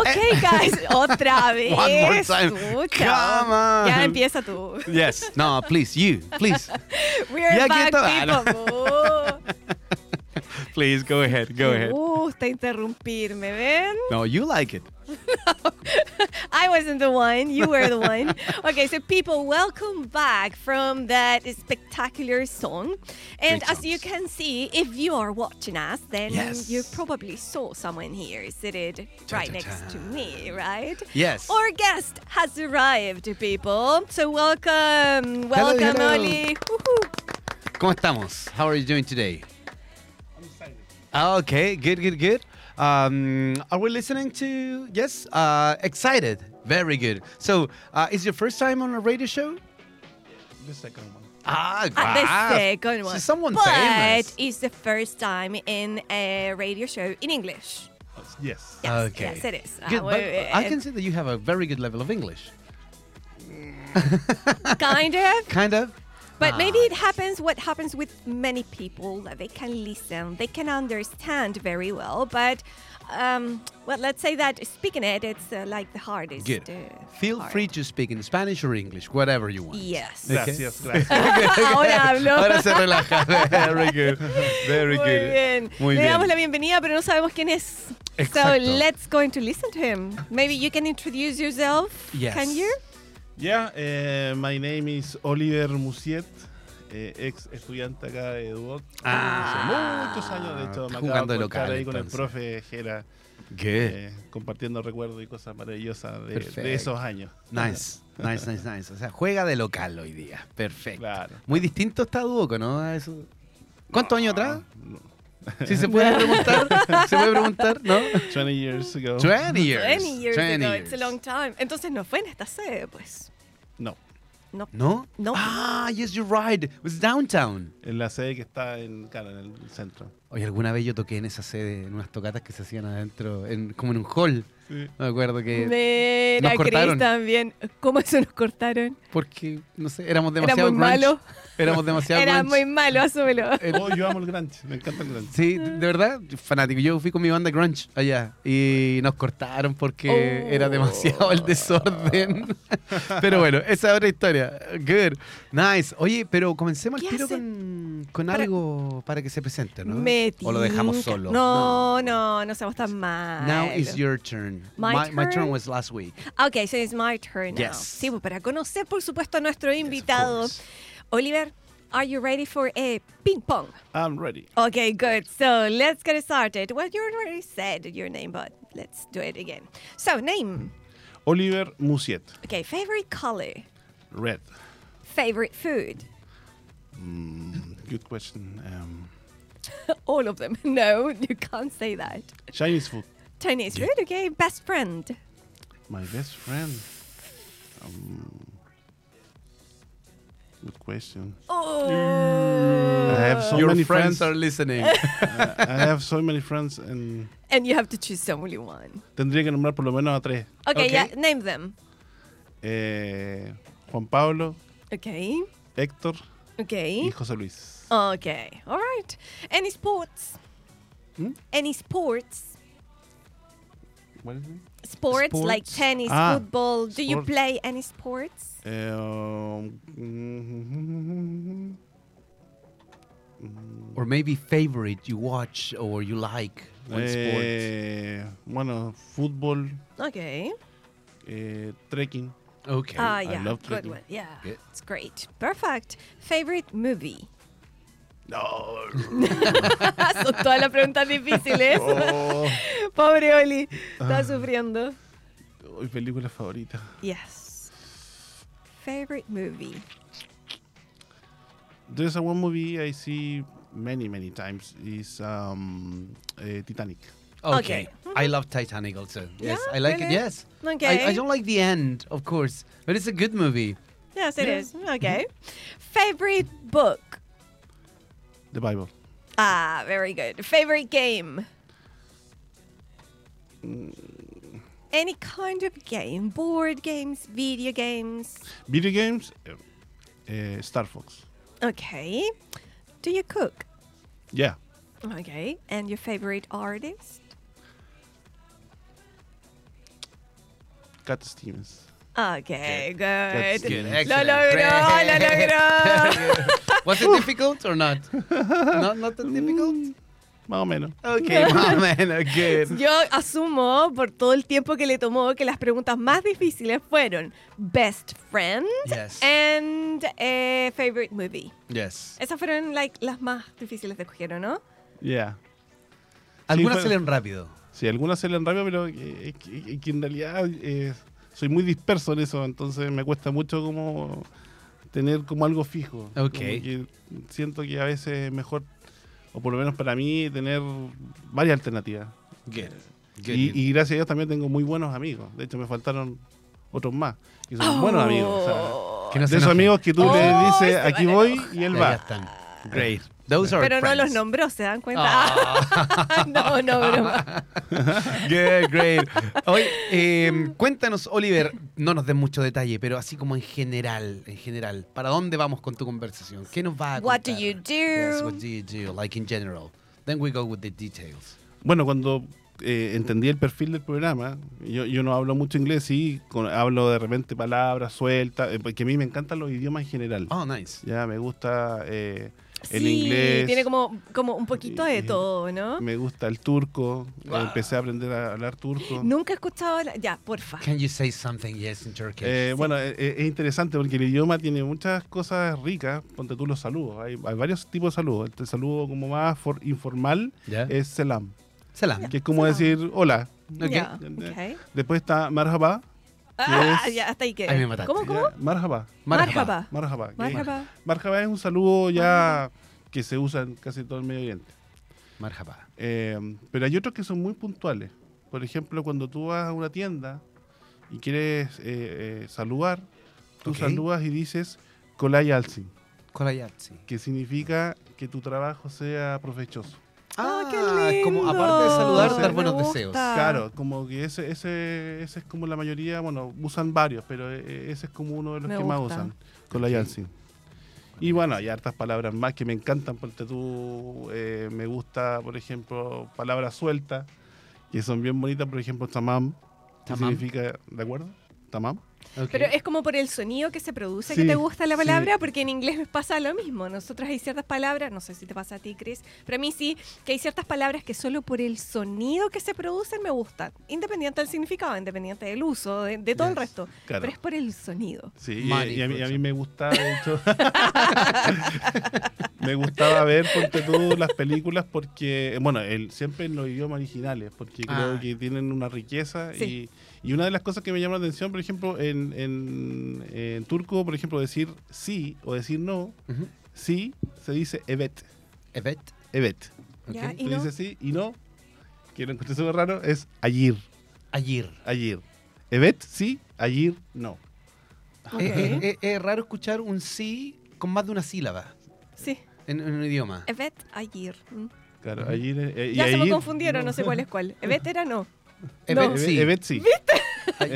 Okay, guys, otra vez. One more time. Escucha. Come on. Ya empieza tú. Yes. No, please, you. Please. We're Ya back, quieto. Ah, no. people. Please, go ahead. Go ahead. Gusta interrumpirme, ¿ven? No, you like it. I wasn't the one. You were the one. Okay, so people, welcome back from that spectacular song. And as you can see, if you are watching us, then Yes. you probably saw someone here seated right next to me, right? Yes. Our guest has arrived, people. So welcome, welcome, hello. Oli. Woohoo. ¿Cómo estamos? How are you doing today? Ah, Okay, good, good, good. Um, are we listening to? Yes, uh, excited. Very good. So, uh, is your first time on a radio show? The second one. Ah, Ah, the second one. So someone but famous. it's the first time in a radio show in English. Yes. Yes, Okay. yes, it is. Good, Uh, but we- I can see that you have a very good level of English. kind of. Kind of. But maybe it happens what happens with many people that they can listen, they can understand very well, but um, well, let's say that speaking it, it's uh, like the hardest. Good. uh, Feel part. free to speak in Spanish or English, whatever you want. Yes. Gracias, gracias. Ahora hablo. Ahora se relaja. Very good. Very Muy good. bien. Muy Le bien. damos la bienvenida, pero no sabemos quién es. So let's go into listen to him. Maybe you can introduce yourself. Yes. Can you? Yeah, eh, my name is Oliver Musiet, eh, ex estudiante acá de Duoc. Ah. Hace muchos años, de hecho, me acabo Jugando de local, ahí con el profe Jera, Good. eh, compartiendo recuerdos y cosas maravillosas de, esos años. Nice, nice, nice, nice. O sea, juega de local hoy día. Perfecto. Claro. Muy distinto está Duoco, ¿no? A eso. ¿Cuántos años atrás? No, Si se puede preguntar. ¿Se puede preguntar? ¿No? 20 years ago. 20 years. 20 years 20 ago. It's a years. long time. Entonces no fue en esta sede, pues. No, No. ¿No? No. Ah, yes, you're right. It was downtown. en la sede que está en, claro, en el centro. Oye, alguna vez yo toqué en esa sede, en unas tocatas que se hacían adentro, en, como en un hall. Sí. Me acuerdo que. Mira, nos Chris cortaron. también. ¿Cómo eso nos cortaron? Porque, no sé, éramos Era demasiado muy grunge. malo. Éramos demasiado Era grunge. muy malo, asúmelo. Oh, yo amo el grunge, me encanta el grunge. Sí, de verdad, fanático. Yo fui con mi banda grunge allá y nos cortaron porque Oh. era demasiado el desorden. pero bueno, esa es otra historia. Good, nice. Oye, pero comencemos el ¿Qué tiro hace? con, con Para- algo para que se presente, ¿no? Me o lo dejamos solo. No, no, no seamos tan mal. Now is your turn. My my, turn turn? was last week. Okay, so it's my turn now. Yes. Sí, pues, para conocer, por supuesto, a nuestro invitado. course. Oliver, are you ready for a ping pong? I'm ready. Okay, good. So let's get started. Well, you already said your name, but let's do it again. So, name. Oliver Musiet, Okay, favorite color. red. Favorite food. Mm, good question. Um, All of them. No, you can't say that. Chinese food. Chinese food, okay. Best friend. My best friend. Um, good question. Oh. I have so your many friends, friends. are listening. Uh, I have so many friends and And you have to choose only one. tendría que nombrar por lo menos a tres. Okay, Okay. yeah, name them. Eh, Juan Pablo, Okay. Héctor Okay. y José Luis. Okay. All right. Any sports? Hmm? Any sports? What is it? Sports, like tennis, Ah, football. Do you play any sports? Um, mm, or maybe favorite you watch or you like one sport. eh, bueno, football. Okay. eh, trekking. Okay. Ah, I yeah. love Good trekking. one. Yeah. Good. It's great. Perfect. Favorite movie? No. Son todas las preguntas difíciles. Oh, Pobre Oli. Está Ah. sufriendo. mi película favorita. Yes. Favorite movie? There's a one movie I see many, many times. Is um, eh, Titanic. Okay. Okay. I love Titanic also. Yes, Yeah, I like really? it. Yes. Okay. I, I don't like the end, of course, but it's a good movie. Yes, it Yeah. is. Okay. Favorite book? The Bible. Ah, very good. Favorite game? Any kind of game, board games, video games. Video games. eh, eh, Star Fox. Okay. Do you cook? Yeah. Okay. And your favorite artist? Cat Stevens. Okay, good. good. Lo logró, lo logró. Was it difficult or not? not, not that difficult? Mm, Más o menos. Okay, my man, good. Yo asumo por todo el tiempo que le tomó que las preguntas más difíciles fueron best friend Yes. and eh, favorite movie. Yes. Esas fueron like las más difíciles de escoger, ¿o ¿no? Yeah. Algunas fue- se leen rápido. Sí, algunas se leen rápido, pero eh, eh, que, que en realidad eh, soy muy disperso en eso, entonces me cuesta mucho como tener como algo fijo. Ok. Como que siento que a veces es mejor, o por lo menos para mí, tener varias alternativas. Good. Good, Y, gracias a Dios también tengo muy buenos amigos. De hecho, me faltaron otros más. Y son buenos amigos. o sea, Oh. No se de esos amigos que tú Oh, le se dices, aquí voy, y él Ya va. están. Great. Those are Pero no los friends. nombró, ¿se dan cuenta? Ah. no, no, broma. Good, great. Oye, eh, cuéntanos, Oliver, no nos des mucho detalle, pero así como en general, en general, ¿para dónde vamos con tu conversación? ¿Qué nos va a What do contar? you do? Yes, what do you do, like in general. Then we go with the details. Bueno, cuando eh, entendí el perfil del programa, yo, yo no hablo mucho inglés, sí, con- hablo de repente palabras sueltas, eh, porque a mí me encantan los idiomas en general. Oh, nice. Ya, me gusta eh, el sí, inglés. tiene como, como un poquito de Y- todo, ¿no? Me gusta el turco. Wow. Empecé a aprender a hablar turco. Nunca he escuchado... la- Ya, porfa. Can you say something, yes, in Turkish? Eh, Bueno, eh, eh, es interesante porque el idioma tiene muchas cosas ricas. Ponte tú los saludos. Hay, hay varios tipos de saludos. El saludo como más for- informal ¿Ya? es selam, Salam. que es como Selam. decir hola. Ok. Ya, ¿Entiendes? ok. Después está marhaba. Ah, es- ya, hasta ahí. Ahí me mataste. ¿Cómo, cómo? Marhaba. Marhaba. Marhaba. que- Marhaba. Marhaba es un saludo ya que se usa en casi todo el Medio Oriente. Marhaba. Eh, pero hay otros que son muy puntuales. Por ejemplo, cuando tú vas a una tienda y quieres eh, eh, saludar, tú Ok. saludas y dices Kolay Alsin, que significa que tu trabajo sea provechoso. Ah, qué es como lindo. aparte de saludar, dar buenos deseos. Claro, como que ese, ese, ese es como la mayoría, bueno, usan varios, pero eh, ese es como uno de los Me que más usan, Kolay Ok. Alsin. Y bueno, hay hartas palabras más que me encantan, porque tú, eh, me gusta, por ejemplo, palabras sueltas, que son bien bonitas, por ejemplo, tamam, que Tamam. significa, ¿de acuerdo? Tamam. Pero es como por el sonido que se produce que te gusta la sí. palabra, porque en inglés me pasa lo mismo. Nosotros hay ciertas palabras, no sé si te pasa a ti, Chris, pero a mí sí, que hay ciertas palabras que solo por el sonido que se producen me gustan, independiente del significado, independiente del uso, de, de todo el resto. claro. Pero es por el sonido. Sí, y, a, mí, a mí me gusta, de hecho, me gustaba ver, ponte tú, las películas porque, bueno, el, siempre en los idiomas originales, porque creo Ah. que tienen una riqueza Sí. y, y una de las cosas que me llama la atención, por ejemplo, en, en, en turco, por ejemplo, decir sí o decir no, sí se dice evet, Evet. evet. Ya, Ok. ¿Y Tú no? dices sí y no, que lo encontré súper raro, es ayer, Ayer. ayer. Evet sí, ayer no. Ok. Es, es- es- es raro escuchar un sí con más de una sílaba Sí, en, en un idioma. Evet ayer. Mm. Claro, ayer, eh, y Ya se me confundieron, no sé cuál es cuál. Evet era no. Evet No. sí. Evet sí. Evet. Que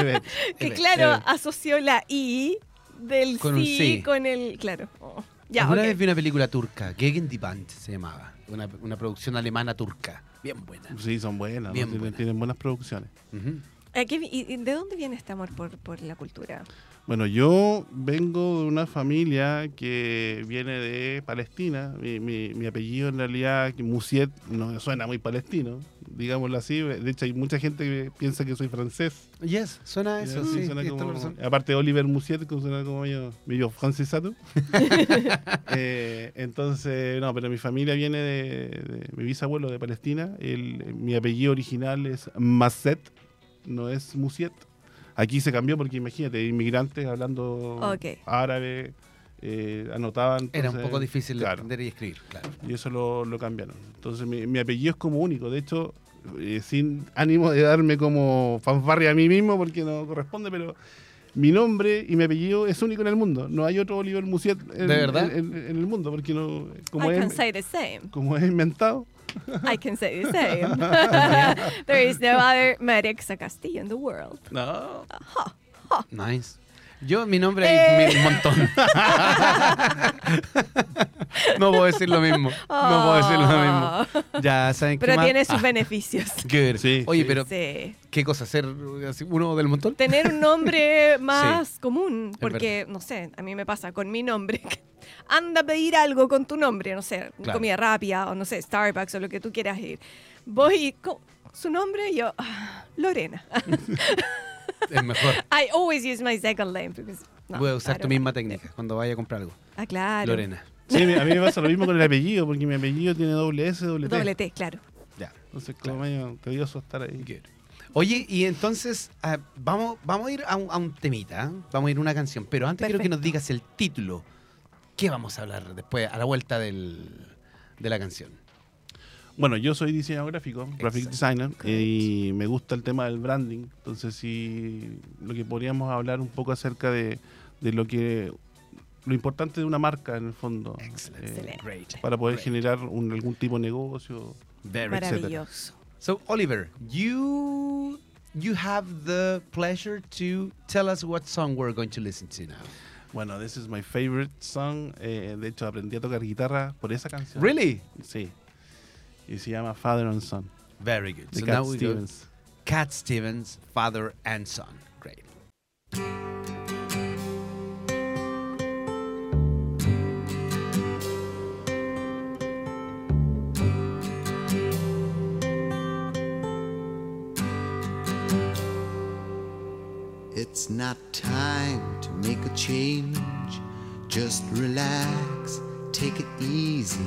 Evet, claro, evet. asoció la I del Con sí, sí. con el. Claro. Oh. Ya, Alguna vez vi una película turca, Gegen die Band se llamaba. Una, una producción alemana turca. Bien buena. Sí, son buenas, tienen, buenas. tienen buenas producciones. Ujú. ¿A qué vi- y- y ¿De dónde viene este amor por, por la cultura? Bueno, yo vengo de una familia que viene de Palestina. Mi, mi- mi apellido en realidad, Musiet, no suena muy palestino, digámoslo así. De hecho, hay mucha gente que piensa que soy francés. Yes, suena eso, sí. suena como- aparte de Oliver Musiet, que suena como medio, medio francesado. Eh, entonces, no, pero mi familia viene de, de- mi bisabuelo de Palestina. El- mi apellido original es Masset, no es Musiet. Aquí se cambió porque imagínate, inmigrantes hablando Ok. árabe, eh, anotaban. Era un poco difícil de claro, entender y escribir, claro. y eso lo, lo cambiaron. Entonces mi, mi apellido es como único. De hecho, eh, sin ánimo de darme como fanfarria a mí mismo porque no corresponde, pero mi nombre y mi apellido es único en el mundo. No hay otro Oliver Musiet en, ¿De verdad? en- en- en el mundo porque no como I es, can say the same. como es inventado. I can say the same. There is no other Marexa Castillo in the world. No. Nice. Yo, mi nombre Eh. hay un montón. No puedo decir lo mismo. No puedo decir lo mismo. Oh. Ya saben qué Pero más? tiene sus Ah, beneficios. Sí, Oye, sí. pero Sí. ¿qué cosa? ¿Ser uno del montón? Tener un nombre más común, Es porque, no sé, a mí me pasa con mi nombre. Anda a pedir algo con tu nombre, no sé, Claro. comida rápida o no sé, Starbucks o lo que tú quieras ir. Voy y, co- su nombre, y yo, ah, Lorena. Es mejor. I always use my second name. Because, no, Voy a usar tu misma técnica cuando vaya a comprar algo. Ah, claro. Lorena. Sí, a mí me pasa lo mismo con el apellido, porque mi apellido tiene doble S, doble T. Doble T, claro. Ya. Entonces, como medio tedioso estar ahí. Good. Oye, y entonces ah, vamos, vamos a ir a un, a un temita, ¿eh? vamos a ir a una canción, pero antes quiero que nos Perfecto. digas el título. ¿Qué vamos a hablar después, a la vuelta del, de la canción? Bueno, yo soy diseñador gráfico, graphic designer, y me gusta el tema del branding. Entonces, sí, lo que podríamos hablar un poco acerca de, de lo que lo importante de una marca en el fondo, Excellent. eh. Great. para poder Great. generar un- algún tipo de negocio. Very etcétera. Maravilloso. So, Oliver, you you have the pleasure to tell us what song we're going to listen to now. Bueno, this is my favorite song. eh, de hecho, aprendí a tocar guitarra por esa canción. Really? Sí. Y se llama Father and Son, Very good. de so Cat now we go. Stevens. Cat Stevens, father and son. Great. It's not time to make a change. Just relax, take it easy.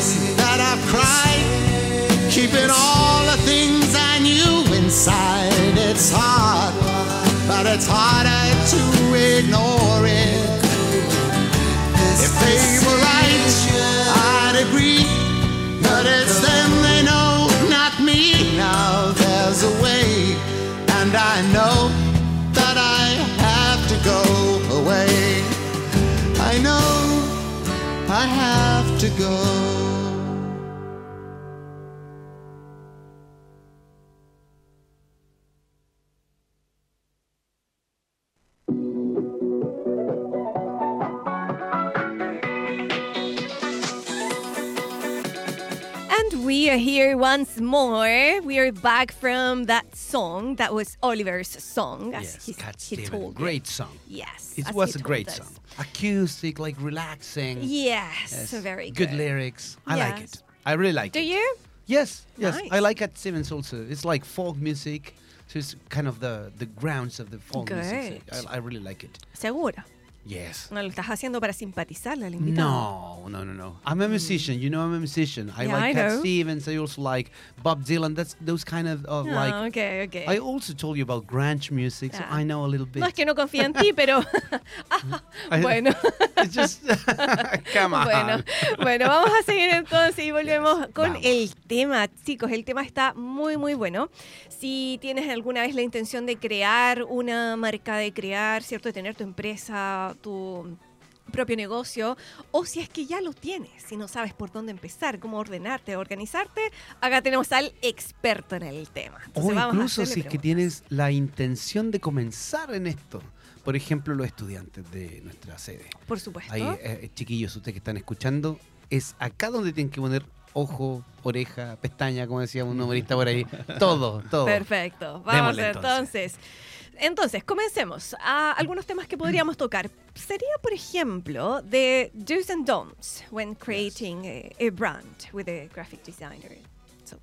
times that I've cried, keeping all the things I knew inside. It's hard, but it's harder to ignore it. Here once more. We are back from that song that was Oliver's song. as Yes, he- Cat he Steven, told me. great song. Yes. It was a great told song. Acoustic, like relaxing. Yes, Yes. very good good. lyrics. I like it. I really like Do it. Do you? Yes, yes. Nice. I like Cat Stevens also. It's like folk music. So it's kind of the, the grounds of the folk music. Good. So I, I really like it. Seguro. Yes. No lo estás haciendo para simpatizarle al invitado. No, no, no, no. I'm a musician. You know, I'm a musician. I Yeah, like I Cat know. Stevens. I also like Bob Dylan. That's those kind of, of No, like. okay, okay. I also told you about grunge music, so Yeah. I know a little bit. no es que no confía en ti, pero I- bueno. It's just come on. Bueno, bueno, vamos a seguir entonces y volvemos con Vamos. el tema, chicos. El tema está muy, muy bueno. Si tienes alguna vez la intención de crear una marca, de crear, ¿cierto? De tener tu empresa, tu propio negocio, o si es que ya lo tienes, si no sabes por dónde empezar, cómo ordenarte, organizarte, acá tenemos al experto en el tema. O vamos incluso si es que tienes la intención de comenzar en esto. Por ejemplo, los estudiantes de nuestra sede. Por supuesto. Ahí, eh, chiquillos, ustedes que están escuchando, es acá donde tienen que poner ojo, oreja, pestaña, como decía un humorista por ahí. Todo, todo. Perfecto. Vamos Démosle, entonces. Entonces, comencemos. A algunos temas que podríamos tocar. Sería, por ejemplo, de do's and don'ts when creating a, a brand with a graphic designer. So,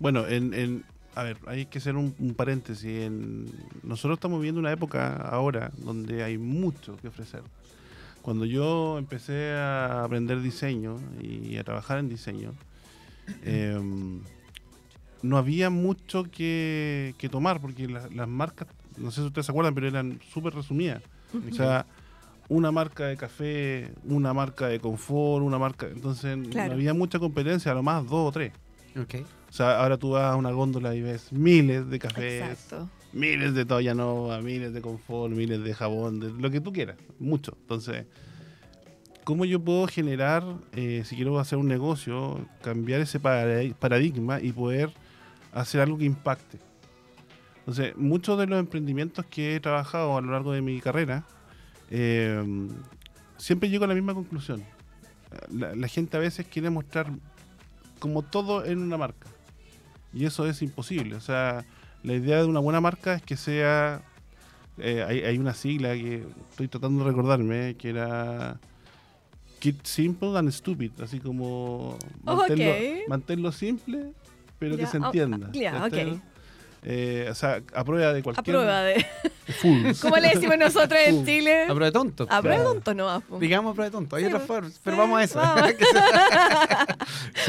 Bueno, en, en- a ver, hay que hacer un, un paréntesis. En, nosotros estamos viviendo una época ahora donde hay mucho que ofrecer. Cuando yo empecé a aprender diseño y a trabajar en diseño, em, no había mucho que, que tomar porque la- las marcas, no sé si ustedes se acuerdan, pero eran súper resumidas. O sea, una marca de café, una marca de confort, una marca... Entonces Claro. no había mucha competencia, a lo más dos o tres. O sea, ahora tú vas a una góndola y ves miles de cafés, exacto. Miles de toalla nova, miles de confort, miles de jabón, de lo que tú quieras, mucho. Entonces, ¿cómo yo puedo generar, eh, si quiero hacer un negocio, cambiar ese para- paradigma y poder hacer algo que impacte? Entonces, muchos de los emprendimientos que he trabajado a lo largo de mi carrera, eh, siempre llego a la misma conclusión. La, la gente a veces quiere mostrar como todo en una marca. Y eso es imposible. O sea, la idea de una buena marca es que sea... eh, hay, hay una sigla que estoy tratando de recordarme, que era... Keep simple and stupid. Así como... Manténlo, Ok. manténlo simple, pero que se ah, entienda. ya, ¿cachai? ok. Eh, o sea, a prueba de A cualquier... prueba de. Full. ¿Cómo le decimos nosotros en Chile? A prueba de tonto. A prueba de tonto no. Digamos a prueba de tonto. Hay Sí, otras sí, formas, pero vamos a eso. vamos.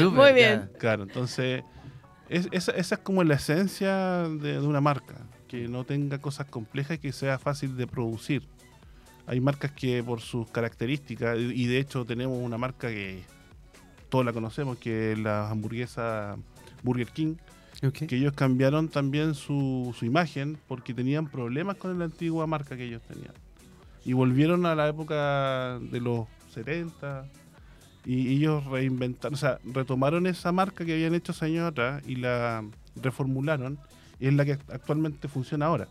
Muy ya. bien. Claro, entonces es- esa, esa es como la esencia de, de una marca, que no tenga cosas complejas y que sea fácil de producir. Hay marcas que por sus características, y de hecho tenemos una marca que todos la conocemos, que es la hamburguesa Burger King, que ellos cambiaron también su, su imagen porque tenían problemas con la antigua marca que ellos tenían. Y volvieron a la época de los 70 y ellos reinventaron, o sea, retomaron esa marca que habían hecho años atrás y la reformularon y es la que actualmente funciona ahora.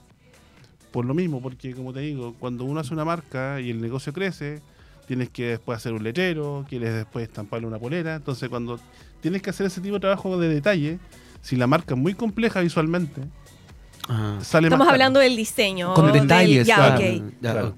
Por lo mismo, porque como te digo, cuando uno hace una marca y el negocio crece, tienes que después hacer un lechero, quieres después estamparle una polera, entonces cuando tienes que hacer ese tipo de trabajo de detalle, si la marca es muy compleja visualmente, Ah. sale Estamos más caro. hablando del diseño. Con del- detalles. Ya. Ya, Claro.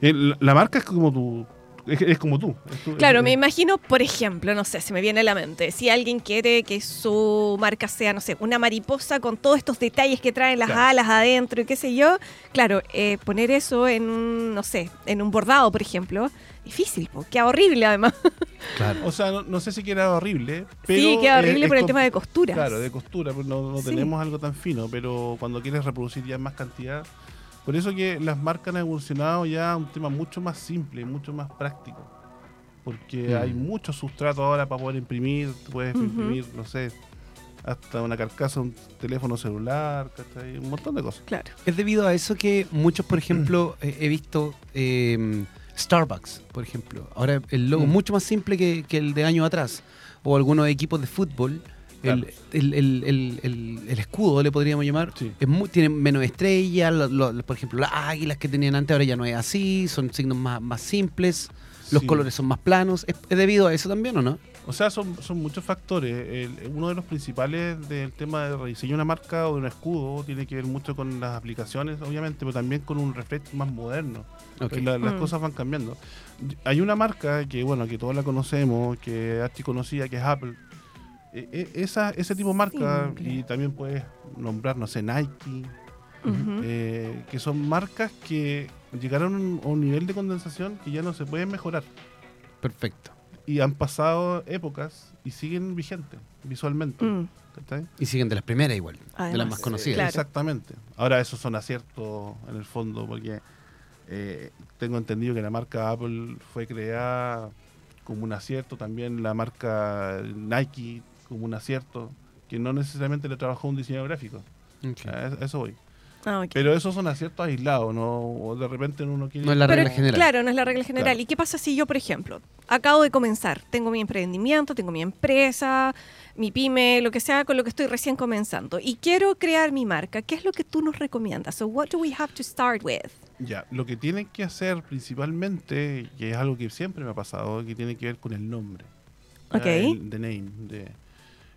la marca es como tu, es, es como tú. es tu- Claro, es- me imagino, por ejemplo, no sé, se me viene a la mente, si alguien quiere que su marca sea, no sé, una mariposa con todos estos detalles que traen las Claro. alas adentro y qué sé yo, claro, eh, poner eso en un, no sé, en un bordado, por ejemplo, difícil, po, queda horrible además. Claro. O sea, no, no sé si queda horrible, pero... sí, queda horrible es por el tema de costuras. Claro, de costura, pues no, no Sí. tenemos algo tan fino, pero cuando quieres reproducir ya en más cantidad... Por eso que las marcas han evolucionado ya a un tema mucho más simple, mucho más práctico. Porque Mm. hay mucho sustrato ahora para poder imprimir, tú puedes imprimir, no sé, hasta una carcasa, un teléfono celular, ¿cachai? un montón de cosas. Claro. Es debido a eso que muchos, por ejemplo, eh, he visto eh, Starbucks, por ejemplo. Ahora el logo es Mm. mucho más simple que, que el de años atrás. O algunos equipos de fútbol. El, Claro. el- el- el- el- el escudo, le podríamos llamar, Sí. es muy, tiene menos estrellas. lo- lo- por ejemplo, las águilas que tenían antes ahora ya no es así. Son signos más, más simples. Los Sí. colores son más planos. ¿Es, es debido a eso también o no? O sea, son, son muchos factores. El- uno de los principales del tema de rediseño de una marca o de un escudo tiene que ver mucho con las aplicaciones, obviamente, pero también con un reflejo más moderno. La- las Mm. cosas van cambiando. Hay una marca que, bueno, que todos la conocemos, que es archiconocida, que es Apple. E- e- esa, ese tipo de marca, Simple. y también puedes nombrar, no sé, Nike, eh, que son marcas que llegaron a un nivel de condensación que ya no se pueden mejorar. Perfecto. Y han pasado épocas y siguen vigentes visualmente. Mm. Y siguen de las primeras igual, de las más conocidas. claro. Exactamente. Ahora esos son aciertos en el fondo porque eh, tengo entendido que la marca Apple fue creada como un acierto, también la marca Nike como un acierto, que no necesariamente le trabajó un diseñador gráfico. Ok. A eso- voy. Ah, ok. Pero esos son aciertos aislados, ¿no? O de repente uno quiere... No es la Pero, regla general. Claro, no es la regla general. Claro. ¿Y qué pasa si yo, por ejemplo, acabo de comenzar, tengo mi emprendimiento, tengo mi empresa, mi pyme, lo que sea, con lo que estoy recién comenzando, y quiero crear mi marca? ¿Qué es lo que tú nos recomiendas? So, what do we have to start with? Ya, lo que tienen que hacer principalmente, que es algo que siempre me ha pasado, que tiene que ver con el nombre. Ok. Ah, El the name, de,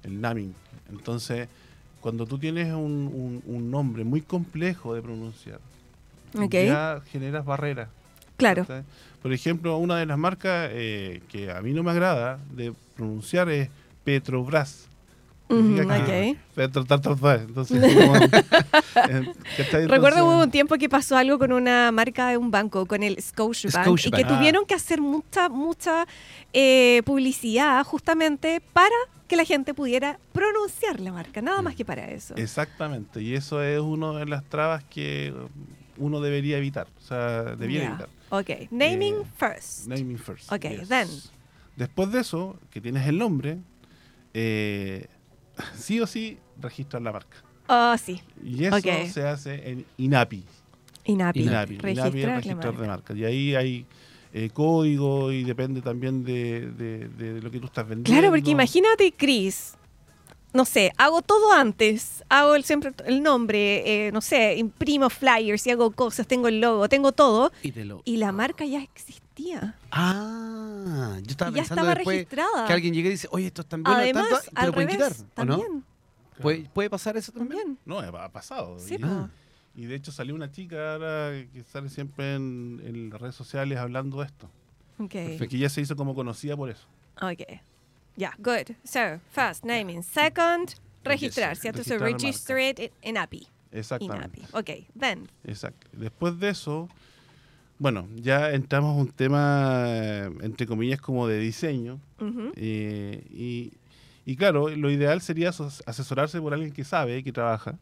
el naming. Entonces, cuando tú tienes un, un- un nombre muy complejo de pronunciar, ya generas barreras. Claro. Por ejemplo, una de las marcas eh, que a mí no me agrada de pronunciar es Petrobras. Que-. Entonces, como- eh. Recuerdo hubo un tiempo que pasó algo con una marca de un banco, con el Scotiabank, y Scotiabank. que Ah. tuvieron que hacer mucha, mucha eh, publicidad justamente para que la gente pudiera pronunciar la marca, nada más que para eso. Exactamente, y eso es una de las trabas que uno debería evitar, o sea, debiera Ya. evitar. Ok, naming Eh, first. Naming first. Ok, then. Después de eso, que tienes el nombre, eh, sí o sí registrar la marca. Oh, sí. Y eso se hace en INAPI. INAPI. INAPI, INAPI es Registrar la registrar de marca. marca. Y ahí hay eh, código y depende también de, de- de lo que tú estás vendiendo. Claro, porque imagínate, Chris, no sé, hago todo antes, hago el, siempre el nombre, eh, no sé, imprimo flyers y hago cosas, tengo el logo, tengo todo, Y te lo- y la marca ya existía. Ah, yo estaba Y ya pensando estaba después registrada. que alguien llegue y dice, oye, esto es tan bueno, Además, tanto, te al lo pueden revés, quitar, ¿o no? también, ¿Puede, puede pasar eso también? también. No, ha pasado. Sí, y, po. y de hecho salió una chica ahora que sale siempre en, en las redes sociales hablando de esto. Ok, Que ya se hizo como conocida por eso. ok. Ya, good. So, first, naming. Second, registrar, ¿cierto? So, Registrar la register it in- in API. Exactamente. INAPI. Ok, then. Exacto. Después de eso, bueno, ya entramos a un tema, entre comillas, como de diseño. Ujú. eh, y, y claro, lo ideal sería asesorarse por alguien que sabe, que trabaja.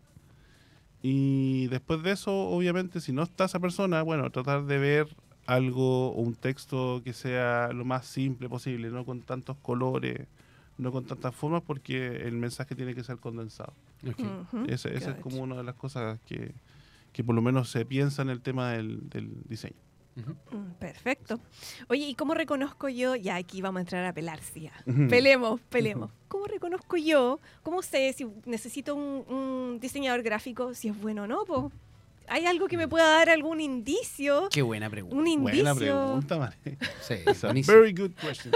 Y después de eso, obviamente, si no está esa persona, bueno, tratar de ver algo o un texto que sea lo más simple posible, no con tantos colores, no con tantas formas, porque el mensaje tiene que ser condensado. Ok. Ujú. Ese- Esa es como una de las cosas que, que por lo menos se piensa en el tema del, del diseño. Mm, Perfecto. Oye, ¿y cómo reconozco yo? Ya aquí vamos a entrar a pelar, sí, ya. Pelemos, pelemos. ¿Cómo reconozco yo? ¿Cómo sé si necesito un, un diseñador gráfico, si es bueno o no? po? ¿Hay algo que me pueda dar algún indicio? Qué buena pregunta. Un indicio. Buena pregunta, Mari. Sí, very good question.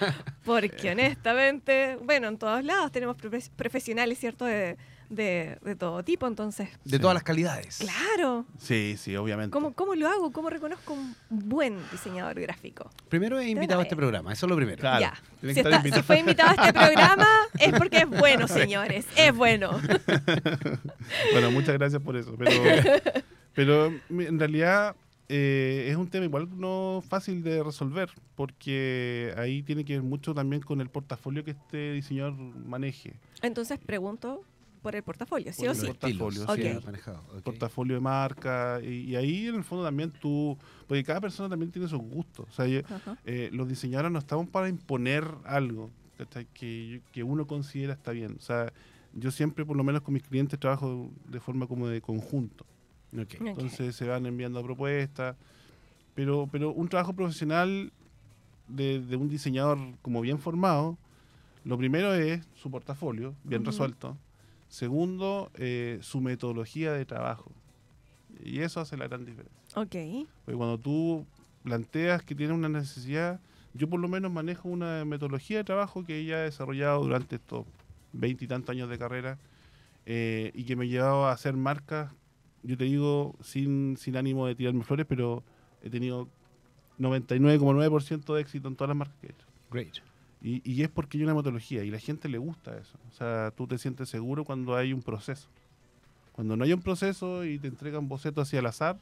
Porque honestamente, bueno, en todos lados tenemos profe- profesionales, ¿cierto? De, de- de todo tipo, entonces, De Sí. todas las calidades. claro. Sí, sí, obviamente. ¿Cómo, ¿Cómo lo hago? ¿Cómo reconozco un buen diseñador gráfico? Primero he invitado a este programa, eso es lo primero. Claro. ya. Si, está- si fue invitado a este programa es porque es bueno, señores. Es bueno. Bueno, muchas gracias por eso. Pero, pero en realidad eh, es un tema igual no fácil de resolver, porque ahí tiene que ver mucho también con el portafolio que este diseñador maneje. Entonces pregunto por el portafolio, ¿sí Por o sí? portafolio, sí. sí, manejado, ok. portafolio de marca y, y ahí en el fondo también tú porque cada persona también tiene sus gustos o sea yo- eh, los diseñadores no estamos para imponer algo ¿cachai? que, uno considera está bien o sea yo siempre por lo menos con mis clientes trabajo de forma como de conjunto entonces se van enviando propuestas pero pero un trabajo profesional de, de un diseñador como bien formado lo primero es su portafolio bien resuelto segundo eh, su metodología de trabajo y eso hace la gran diferencia Ok. porque cuando tú planteas que tienes una necesidad Yo por lo menos manejo una metodología de trabajo que ella ha desarrollado durante estos veintitantos años de carrera eh, y que me ha llevado a hacer marcas, yo te digo, sin, sin ánimo de tirarme flores, pero he tenido 99,9% de éxito en todas las marcas que he hecho. Great. Y, y es porque hay una metodología y la gente le gusta eso. O sea, tú te sientes seguro cuando hay un proceso. Cuando no hay un proceso y te entregan bocetos así al azar,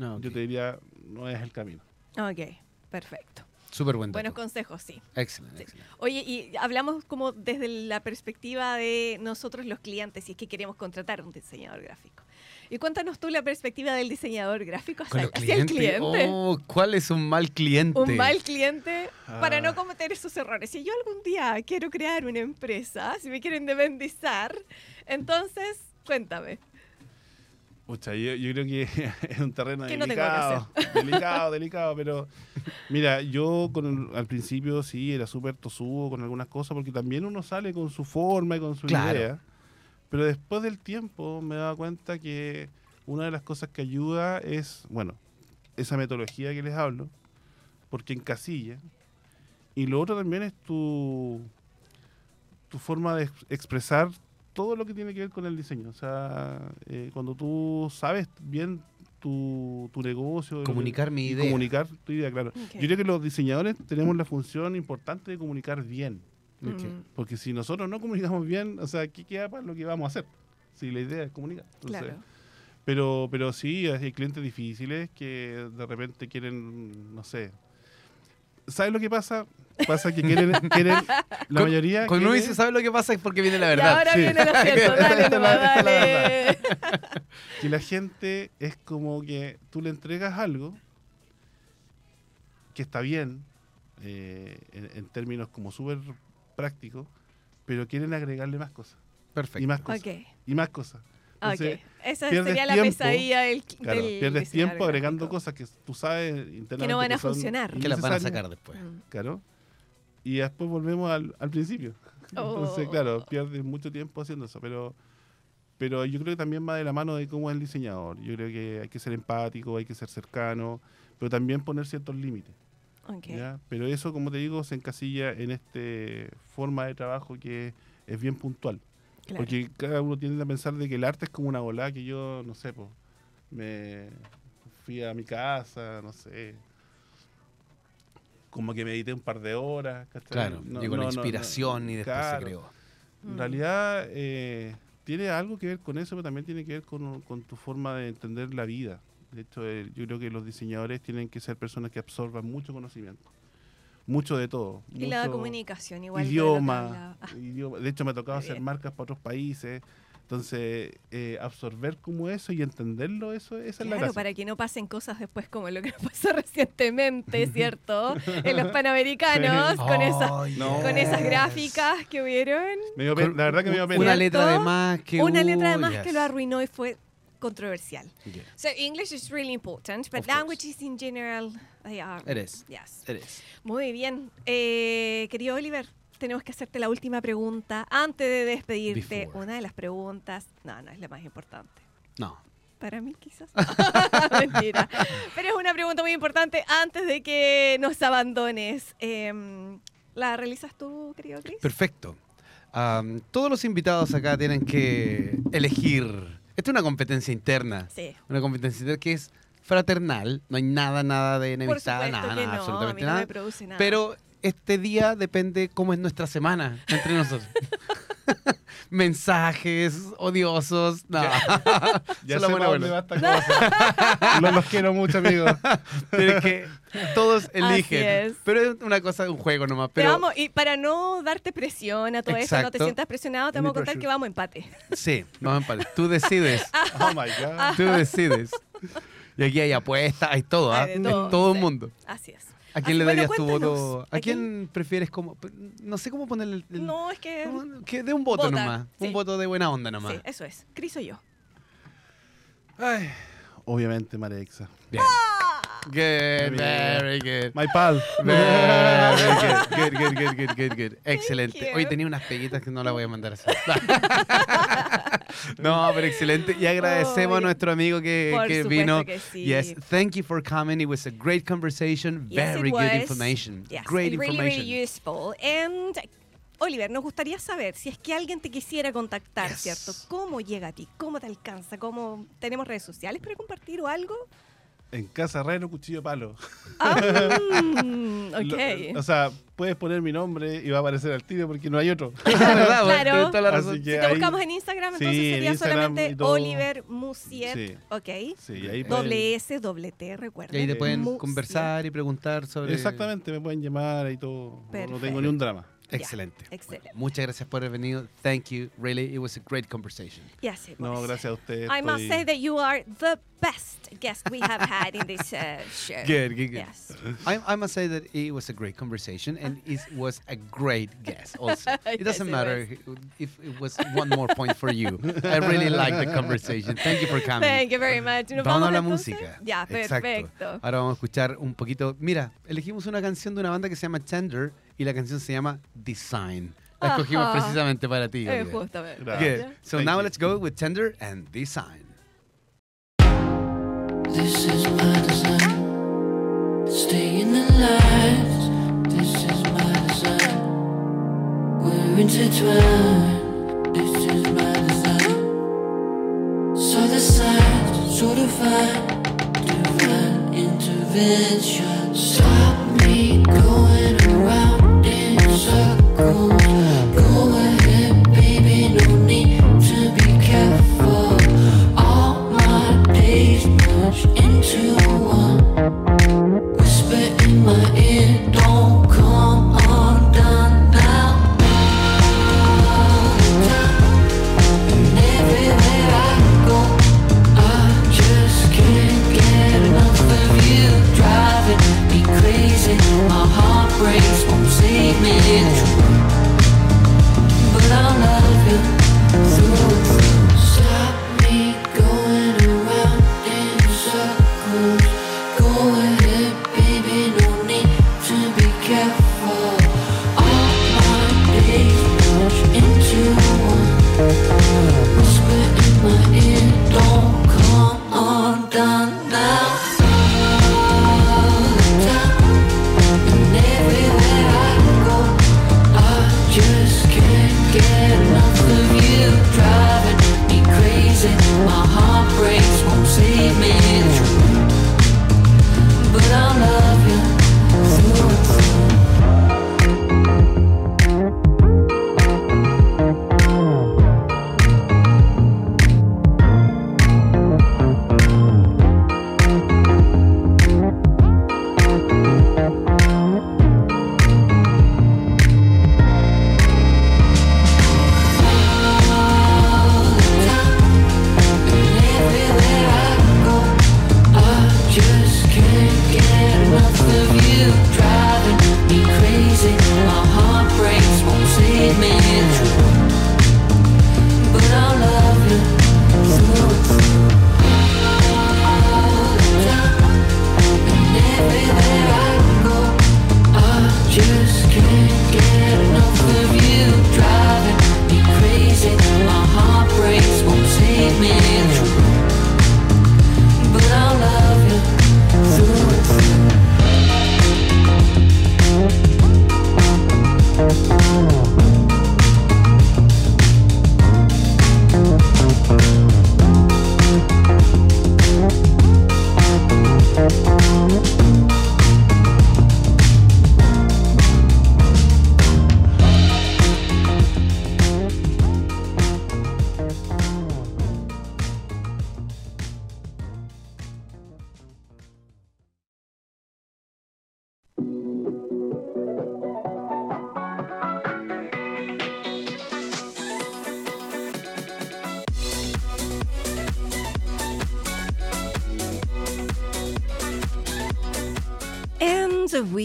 Ah, yo te diría, no es el camino. Ok, perfecto. Súper buen dato. Buenos consejos, sí. Excelente, Sí. excelente. Oye, y hablamos como desde la perspectiva de nosotros los clientes, si es que queremos contratar un diseñador gráfico. Y cuéntanos tú la perspectiva del diseñador gráfico hacia, el cliente. Oh, ¿cuál es un mal cliente? Un mal cliente para Ah. no cometer esos errores. Si yo algún día quiero crear una empresa, si me quieren independizar, entonces cuéntame. Pucha, yo, yo creo que es un terreno ¿Qué no tengo que delicado. delicado, delicado, pero mira, yo con el- al principio sí era súper tosudo con algunas cosas porque también uno sale con su forma y con su Claro. idea. Pero después del tiempo me he dado cuenta que una de las cosas que ayuda es, bueno, esa metodología que les hablo, porque encasilla. Y lo otro también es tu, tu forma de ex- expresar todo lo que tiene que ver con el diseño. O sea, eh, cuando tú sabes bien tu, tu negocio. Comunicar mi idea. Comunicar tu idea, claro. Yo creo que los diseñadores tenemos la función importante de comunicar bien. Mm, Porque si nosotros no comunicamos bien, o sea, ¿qué queda para lo que vamos a hacer? Si la idea es comunicar. Entonces, claro. pero, pero sí, hay clientes difíciles que de repente quieren, no sé. ¿Sabes lo que pasa? Pasa que quieren, quieren la Con- mayoría. Cuando uno dice, ¿sabe lo que pasa? Es porque viene la Y verdad. ahora sí. viene lo cierto. Nomás, dale. que la gente es como que tú le entregas algo que está bien eh, en, en términos como súper prácticos, pero quieren agregarle más cosas y Perfecto. más cosas y más cosas. Entonces, ok. Esa pierdes sería la tiempo, pesadilla del, claro, del pierdes tiempo agregando gráfico. cosas que tú sabes internamente Que no van a funcionar. Que las van a sacar después. Mm. Claro. Y después volvemos al, al principio. Entonces, Oh. claro, pierdes mucho tiempo haciendo eso, pero pero yo creo que también va de la mano de cómo es el diseñador. Yo creo que hay que ser empático, hay que ser cercano, pero también poner ciertos límites. Pero eso, como te digo, se encasilla en esta forma de trabajo que es bien puntual. Claro. Porque cada uno tiende a pensar de que el arte es como una bola que yo, no sé, pues, me fui a mi casa, no sé, como que medité un par de horas. ¿cachai? Claro, No, llegó no, la no, no. inspiración y después Claro. se creó. En Mm. realidad eh, tiene algo que ver con eso, pero también tiene que ver con, con tu forma de entender la vida. De hecho, eh, yo creo que los diseñadores tienen que ser personas que absorban mucho conocimiento. Mucho de todo. Y la comunicación, igual. de Idioma. Ah, idioma. De hecho, me ha tocado hacer bien. marcas para otros países. Entonces, eh, absorber como eso y entenderlo, eso esa es la Claro, para que no pasen cosas después como lo que nos pasó recientemente, ¿cierto? En los Panamericanos, Sí. con, esas, con esas gráficas que hubieron. Me dio pena, Con la verdad que me dio pena. Una letra de más que Una uh, letra además yes. que lo arruinó y fue controversial. Yeah. So English is really important, but languages in general, they are. It is. Yes. It is. Muy bien. Eh, querido Oliver, tenemos que hacerte la última pregunta antes de despedirte. Before. Una de las preguntas, no, no es la más importante. No. Para mí quizás. Mentira. Pero es una pregunta muy importante antes de que nos abandones. Em, ¿La realizas tú, querido Chris? Perfecto. Todos los invitados acá tienen que elegir. Esta es una competencia interna. Sí. Una competencia interna que es fraternal. No hay nada, nada de enemistad, nada, nada, no, a absolutamente mí no nada. me produce nada. Pero este día depende cómo es nuestra semana entre nosotros. Mensajes odiosos. No. Ya Solo sé bueno, para dónde va esta cosa. los, los quiero mucho, amigos. Pero es que todos eligen. Pero es una cosa, un juego nomás. Te Pero vamos- y para no darte presión a todo eso, no te Exacto. sientas presionado, te vamos a contar pressure. que vamos a empate. sí, vamos a empatar. Tú decides. Oh my God. Tú decides. Y aquí hay apuestas, hay todo, ¿ah? Hay de Es todo, sí. mundo. Así es. ¿A quién le bueno, darías tu cuéntanos, voto? ¿A quién prefieres como.? No sé cómo ponerle el. el- No, es que... de un voto Vota, nomás. sí. Un voto de buena onda nomás. Sí, eso es. Cris o yo. Ay, obviamente, Marexa. Bien. Good, very good. My pal. Very good, good, good, good, good, good, good. Excelente. Hoy tenía unas peguitas que no las voy a mandar a hacer. no, pero excelente. Y agradecemos Oh, a nuestro amigo que, por que supuesto vino. que sí. Yes, thank you for coming. It was a great conversation. Yes, Very good was. information. Yes, great really, information. really useful. And Oliver, nos gustaría saber si es que alguien te quisiera contactar, Yes. ¿cierto? ¿Cómo llega a ti? ¿Cómo te alcanza? ¿Cómo tenemos redes sociales para compartir o algo? En casa Reno, cuchillo de palo. Ah, mm, ok. Lo- o sea, puedes poner mi nombre y va a aparecer al tiro porque no hay otro. Claro. Tienes toda la Así razón. que si te ahí- buscamos en Instagram, Sí, entonces en sería Instagram solamente. Oliver Musiet. Sí. Ok. Sí, ahí pueden- Doble S, doble T, recuerda. Y ahí te pueden Musiet. conversar y preguntar sobre. Exactamente, me pueden llamar y todo. No- No Perfecto. tengo ni un drama. Excelente. Excelente. Muchas gracias por haber venido. Thank you. Really, it was a great conversation. Yes, it No, was. gracias a ustedes. I must say that you are the best guest we have had in this uh, show. Good, good, good. Yes. I, I must say that it was a great conversation and it was a great guest also. It Yes, doesn't it matter if it was one more point for you. I really liked the conversation. Thank you for coming. Thank you very much. ¿Nos Vamos a la entonces? música. Ya, Exacto. perfecto. Ahora vamos a escuchar un poquito. Mira, elegimos una canción de una banda que se llama Tender y la canción se llama Design. La escogimos Ajá. precisamente para ti. Eh, Oliver. justamente. Gracias. Good. So Thank now you. let's go with Tender and Design. This is my design. Stay in the lights. This is my design. We're intertwined. This is my design. So the signs, so divine, divine intervention. Stop me going around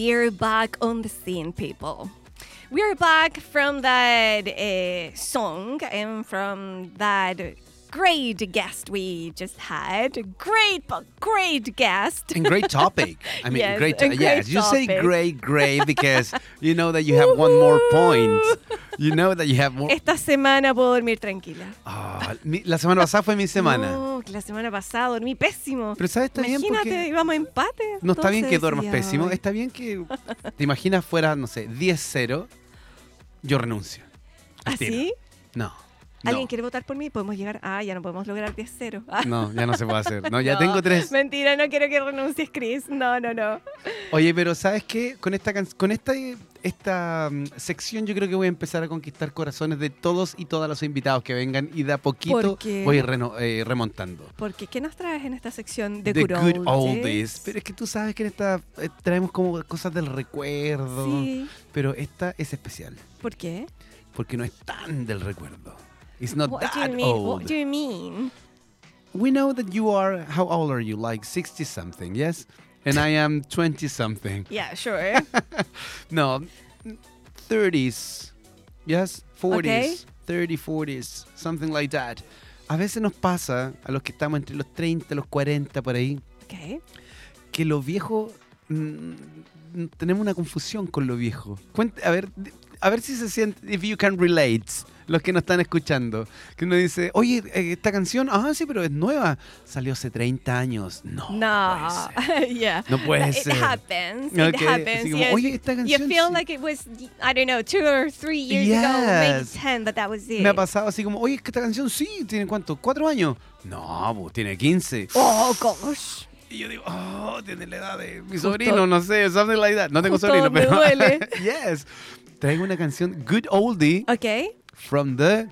we're back on the scene, people. We're back from that uh, song and from that great guest we just had. Great, great guest. And great topic. I mean, Yes, great. To- great yes, you say great, great because you know that you have one more point. You know that you have more. Esta semana puedo dormir tranquila. Ah, mi- la semana pasada fue mi semana. No, que la semana pasada dormí pésimo. Pero ¿sabes? Está bien Imagínate, porque íbamos a empate. no está bien que entonces, duermas pésimo. Está bien que te imaginas fuera, no sé, 10-0. Yo renuncio. Al ¿Ah, tiro. sí? No. ¿Alguien no. quiere votar por mí? Podemos llegar. Ah, ya no podemos lograr 10-0. Ah, No, ya no se puede hacer. No, ya no. tengo tres. Mentira, no quiero que renuncies, Chris. No, no, no. Oye, pero ¿sabes qué? Con esta can- con esta, esta mm, sección yo creo que voy a empezar a conquistar corazones de todos y todas los invitados que vengan y de a poquito voy reno- eh, remontando. Porque, ¿qué nos traes en esta sección de The Good, Good Oldies? Oldies. Pero es que tú sabes que en esta eh, traemos como cosas del recuerdo. Sí. Pero esta es especial. ¿Por qué? Porque no es tan del recuerdo. It's not What do that you mean? old. What do you mean? We know that you are, how old are you? Like 60 something, yes? And I am 20 something. Yeah, sure. No, 30s. Yes, 40s. Okay. 30, 40s, something like that. A veces nos pasa, a los que estamos entre los 30 y los 40 por ahí, ok. que lo viejo mm, mm, tenemos una confusión con lo viejo. Cuente- a ver, a ver si se siente, if you can relate, los que nos están escuchando. Que uno dice, oye, eh, esta canción, ah, sí, pero es nueva. Salió hace 30 años. No. No. puede ser. yeah. No puede It ser. happens. It happens. como, yes. oye, esta you canción. feel sí". like it was, I don't know, two or three years ago, maybe Yes. ten, but that was it. Me ha pasado así como, oye, esta canción sí, ¿tiene cuánto? ¿Cuatro años? No, pues tiene 15. Oh, gosh. Y yo digo, oh, tiene la edad de mi sobrino, no sé, something like that. No tengo Justo sobrino, pero. duele. yes. Traigo una canción, Good Oldie, Okay. from the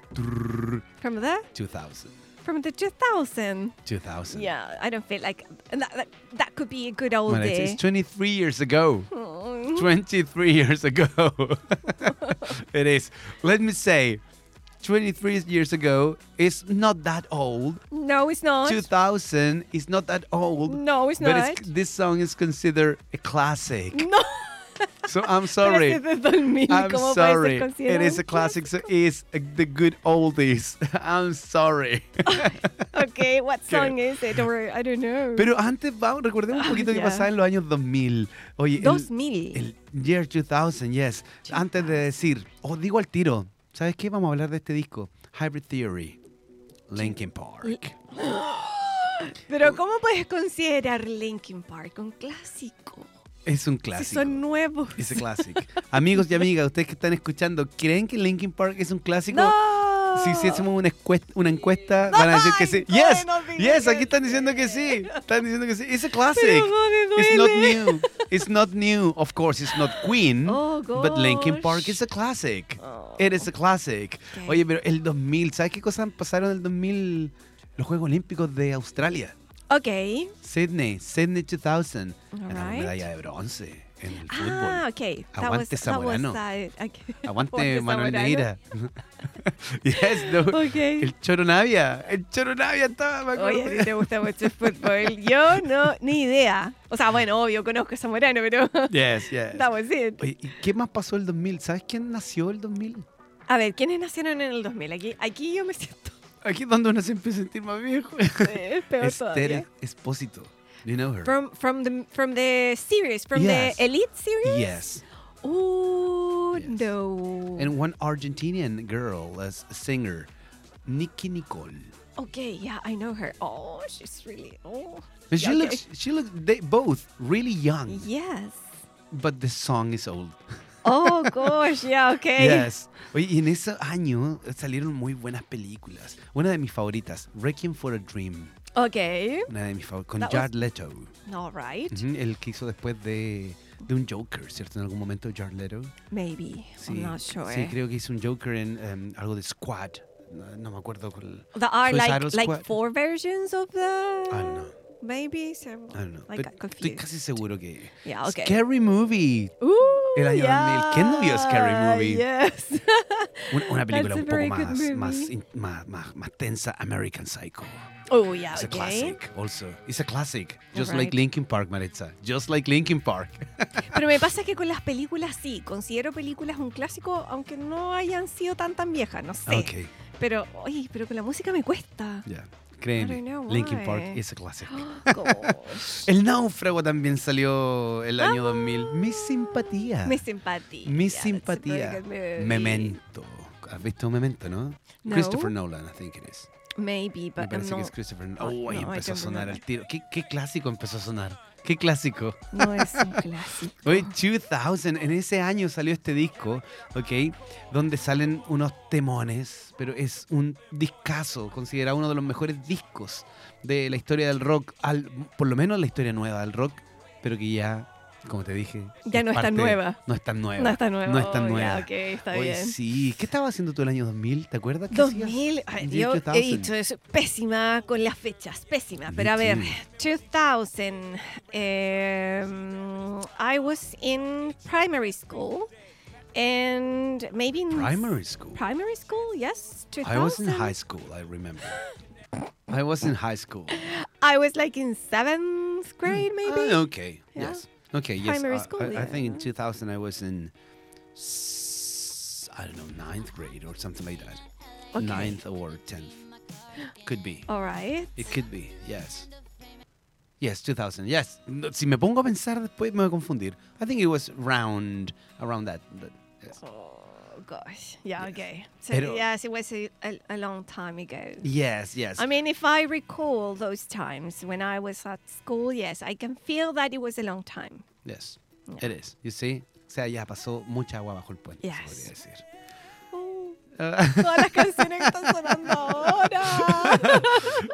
From the 2000. from the 2000. 2000. Yeah, I don't feel like that. That, that could be a good old Well, it's, day. it's 23 years ago. Mm. 23 years ago. it is. Let me say, 23 years ago is not that old. No, it's not. 2000 is not that old. No, it's but not. it's, this song is considered a classic. No. So I'm sorry. ese es de 2000, I'm ¿cómo puede ser sorry. It is a classic. So it's the good oldies. I'm sorry. Okay, what song is it? Or I don't know. Pero antes, vamos, recordemos un Ah, poquito que ya. pasaba en los años 2000. Oye, el- 2000. El, year 2000, yes. Antes de decir, o digo al tiro, ¿sabes qué? Vamos a hablar de este disco. Hybrid Theory. Linkin Park. Pero ¿cómo puedes considerar Linkin Park un clásico? Es un Si clásico. son nuevos. Es un clásico. Amigos y amigas, ustedes que están escuchando, ¿creen que Linkin Park es un clásico? No. Si hiciésemos una encuesta, una encuesta van a decir que sí. Yes, no yes, aquí están diciendo que sí. Están diciendo que sí. It's a classic. Pero jode, It's not new. It's not new. Of course, it's not Queen. Oh, But Linkin Park is a classic. Oh. It is a classic. Ok. Oye, pero el 2000, ¿sabes qué cosas pasaron en el 2000? Los Juegos Olímpicos de Australia. Ok. Sydney, Sydney 2000. Ganaron Alright. medalla de bronce en el Ah, fútbol. ok. That Aguante was- Zamorano. uh, okay. Aguante Manuel. Neira. yes, no. Ok. El Choro Navia. El Choro Navia estaba, me Oye, a ti te gusta mucho el fútbol. Yo no, ni idea. O sea, bueno, obvio, conozco a Zamorano, pero Yes, yes. that was it. Oye, ¿y qué más pasó el 2000? ¿Sabes quién nació el 2000? A ver, ¿quiénes nacieron en el 2000? Aquí, aquí yo me siento Aquí es donde uno se empieza a sentir más viejo. eh, peor Esther. Espósito. You know her? From, from, the, from the series, from Yes. the Elite series? yes. Oh, Yes. no. And one Argentinian girl as a singer, Nikki Nicole. Okay, yeah, I know her. Oh, she's really. Oh. And she okay. looks, she looks, they both really young, Yes. but the song is old. Oh, gosh, yeah, okay. Yes. Oye, y en ese año salieron muy buenas películas. Una de mis favoritas, Requiem for a Dream. Okay. Una de mis favoritas, con That was- Jared Leto. All right. El que hizo después de, de un Joker, ¿cierto? En algún momento, Jared Leto. Maybe. I'm not sure. sí, creo que hizo un Joker en em, algo de Squad. No, no me acuerdo cuál. There are like, like four versions of the. I don't know. Maybe several. I don't know. I got estoy confused. casi seguro que. Yeah, okay. Scary Movie. Ooh, El año 2000. ¿Quién no vio Scary yeah, Movie? Yes. Una, una película un poco más, más, más, más, más tensa, American Psycho. oh, yeah, It's a okay. classic also. It's a classic. Just Alright. like Linkin Park, Maritza. Just like Linkin Park. Pero me pasa que con las películas sí, considero películas un clásico, aunque no hayan sido tan tan viejas, no sé. Ok. Pero, oye, pero con la música me cuesta. Yeah. Créeme, Linkin. Park es classic. Gosh. El náufrago también salió el año 2000. Mi simpatía. Mi simpatía. Mi simpatía. Memento. ¿Has visto Memento, no? No. Christopher Nolan, I think it is. Maybe, Me but I'm parece que not- es Christopher Nolan. Oh, Oh, ahí empezó a sonar al tiro. ¿Qué, qué clásico empezó a sonar? ¿Qué clásico? No es un clásico. Oye, 2000, en ese año salió este disco, ¿ok? Donde salen unos temones, pero es un discazo, considerado uno de los mejores discos de la historia del rock, al, por lo menos la historia nueva del rock, pero que ya, como te dije, Ya es no es tan nueva. No es tan nueva. No está nuevo. No es tan Oh, nueva. Ok, está Oye, bien. sí. ¿Qué estaba haciendo tú el año 2000? ¿Te acuerdas? ¿Qué hacías? 2000, ay, In the yo 2000? he dicho, es pésima con las fechas, pésima. Pero a ver, too. 2000, um, I was in primary school and maybe in Primary school. primary school, yes, 2000. I was in high school, I remember. I was in high school. I was like in seventh grade, maybe. Ah, okay. Yeah. Yes. Okay. Yes. Primary uh, school, I, I think in 2000 I was in, s- I don't know, ninth grade or something like that. Okay. Ninth or tenth. Could be. All right. It could be. Yes. Yes, 2000. Yes. No, Si me pongo a pensar después me voy a confundir. I think it was round around that. yes. Oh Oh, gosh. Yeah. Okay. So yes, it was a, a, a long time ago. Yes. Yes. I mean, if I recall those times when I was at school, yes, I can feel that it was a long time. yes. It is. You see. O sea, ya pasó mucha agua bajo el puente. se Yes. podría decir. Todas las canciones que están sonando ahora.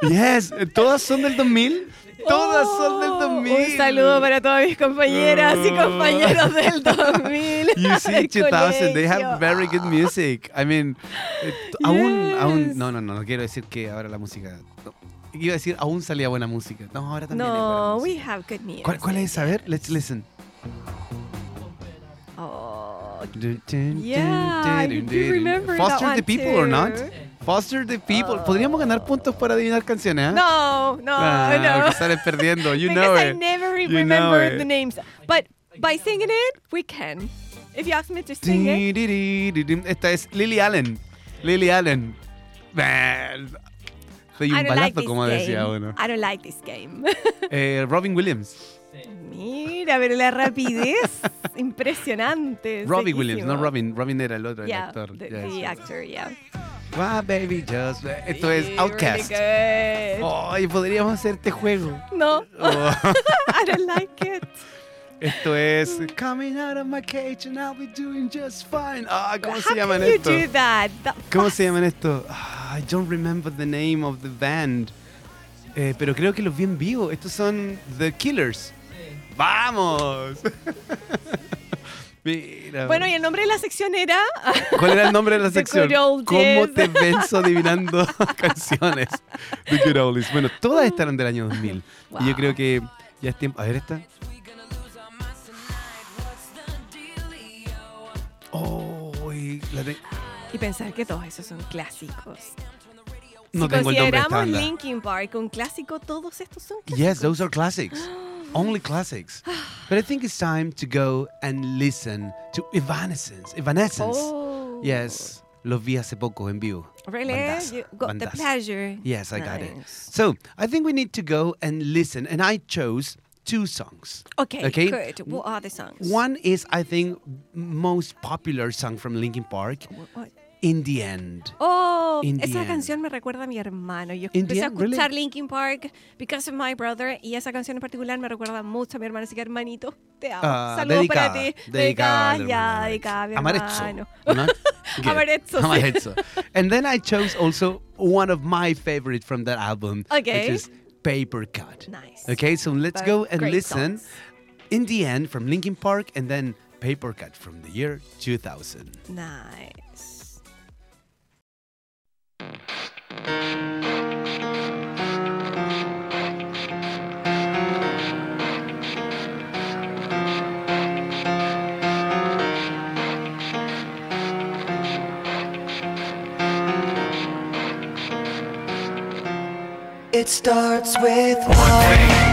yes. Todas son del 2000. Todas son del Oh, 2000. Un saludo para todas mis compañeras y Oh. compañeros del 2000. You see, del 2000, they have very good music. I mean, t- aún, aún, Yes. no, no, no, no quiero decir que ahora la música. no. Iba a decir, aún salía buena música. No, ahora también hay buena No, we have good music. ¿Cuál, cuál es? A ver, let's listen. Oh, Yeah, you remember Foster that the one people or not? Foster the people. Podríamos ganar puntos por adivinar canciones, ¿eh? no, no, Ah, no. porque sales perdiendo. You know I it. never re- You remember the names. But by singing it, we can. If you ask me to sing it. Esta es Lily Allen. Lily Allen. Man. Soy I un don't like balazo, this como decía game. uno. I don't like this game. Eh, Robin Williams. Mira, pero la rapidez impresionante. Robbie Williams, no. Robin. Robin era el otro, el Yeah, actor. the, Yes, the actor, yeah. Ah, baby, just. Esto es Outcast. really good. Ay, podríamos hacer este juego. No, Oh, I don't like it. esto es Coming out of my cage and I'll be doing just fine. Ah, ¿cómo se llaman can you esto? do that? That ¿Cómo se llaman esto? Ah, I don't remember the name of the band. Eh, pero creo que los vi en vivo. Estos son The Killers. ¡Vamos! Mira. Bueno, y el nombre de la sección era. ¿Cuál era el nombre de la The sección? Good Old ¿Cómo Days. te venzo adivinando canciones? The Good Oldies. Bueno, todas estas eran del año 2000. Y yo Wow. creo que ya es tiempo. A ver esta. Oh, y la de- Y pensar que todos esos son clásicos. No si tengo consideramos. Linkin Park un clásico, todos estos son clásicos. Yes, those are classics. Only classics. But I think it's time to go and listen to Evanescence. Evanescence. Oh. Yes. Los vi hace poco en vivo. Really? Bandaza, You got the pleasure. Yes, I got it. So I think we need to go and listen. And I chose two songs. Okay, Okay. good. What are the songs? One is, I think, most popular song from Linkin Park, what? In the End. Oh, In the esa end. canción me recuerda a mi hermano. Yo In empecé a end, really? escuchar Linkin Park because of my brother y esa canción en particular me recuerda mucho a mi hermano. Así que hermanito, te amo. Ah, Saludos dedicada, para ti. dedicada al ya, dedicada a mi hermano. ¿no? Amarezzo. Amarezzo. And then I chose also one of my favorite from that album, Okay. which is Paper Cut. Nice. Okay, so let's Both go and listen. songs. In the End from Linkin Park and then Paper Cut from the year 2000. Nice. It starts with One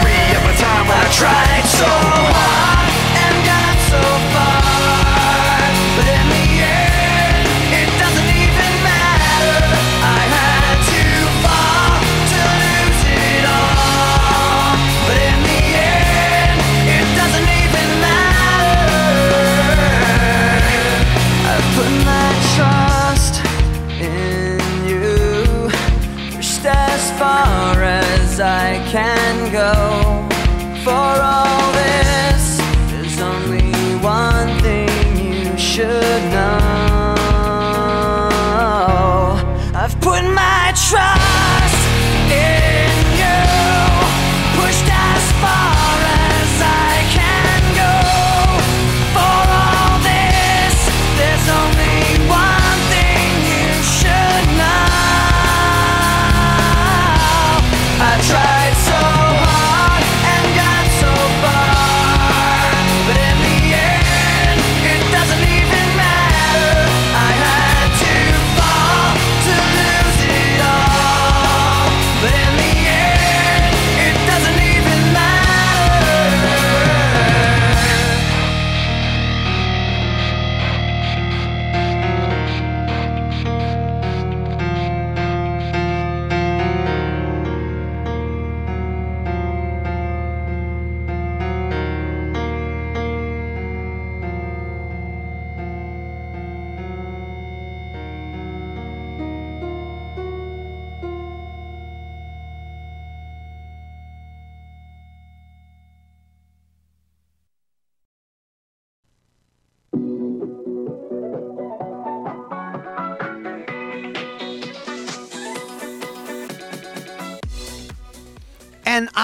tried so hard and got so far. But in the end, it doesn't even matter. I had to fall to lose it all. But in the end, it doesn't even matter. I put my trust in you. Pushed as far as I can go.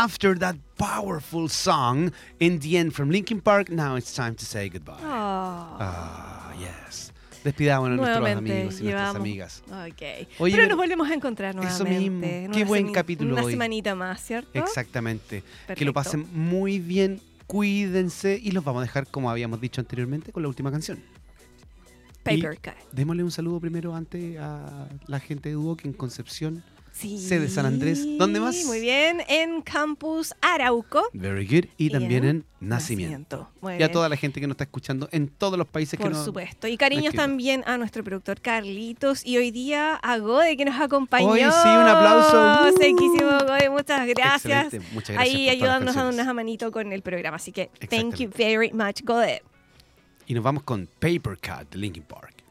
After that powerful song, in the end from Linkin Park, now it's time to say goodbye. Oh, Ah, yes. Despidámonos de nuestros nuevamente amigos y nuestras llevamos. amigas. Ok. Oye, Pero nos volvemos a encontrar Eso nuevamente. mismo. en Qué una buen capítulo Una hoy. semanita más, ¿cierto? Exactamente. Que Perfecto. lo pasen muy bien, cuídense y los vamos a dejar, como habíamos dicho anteriormente, con la última canción. Paper Cut. Démosle un saludo primero antes a la gente de Duoc en Concepción. Sí. sede San Andrés. ¿Dónde más? Muy bien, en Campus Arauco. Very good. Y, también en en Nacimiento. Nacimiento. Y a toda la gente que nos está escuchando en todos los países que Por nos... supuesto. Y cariños también a nuestro productor Carlitos. Y hoy día a Gode que nos acompañó. Hoy sí, un aplauso. Uh. Sequísimo, Gode. Muchas gracias. Excelente. Muchas gracias Ahí por ayudándonos a canciones. una manito con el programa. Así que thank you very much, Gode. Y nos vamos con Paper Cut de Linkin Park.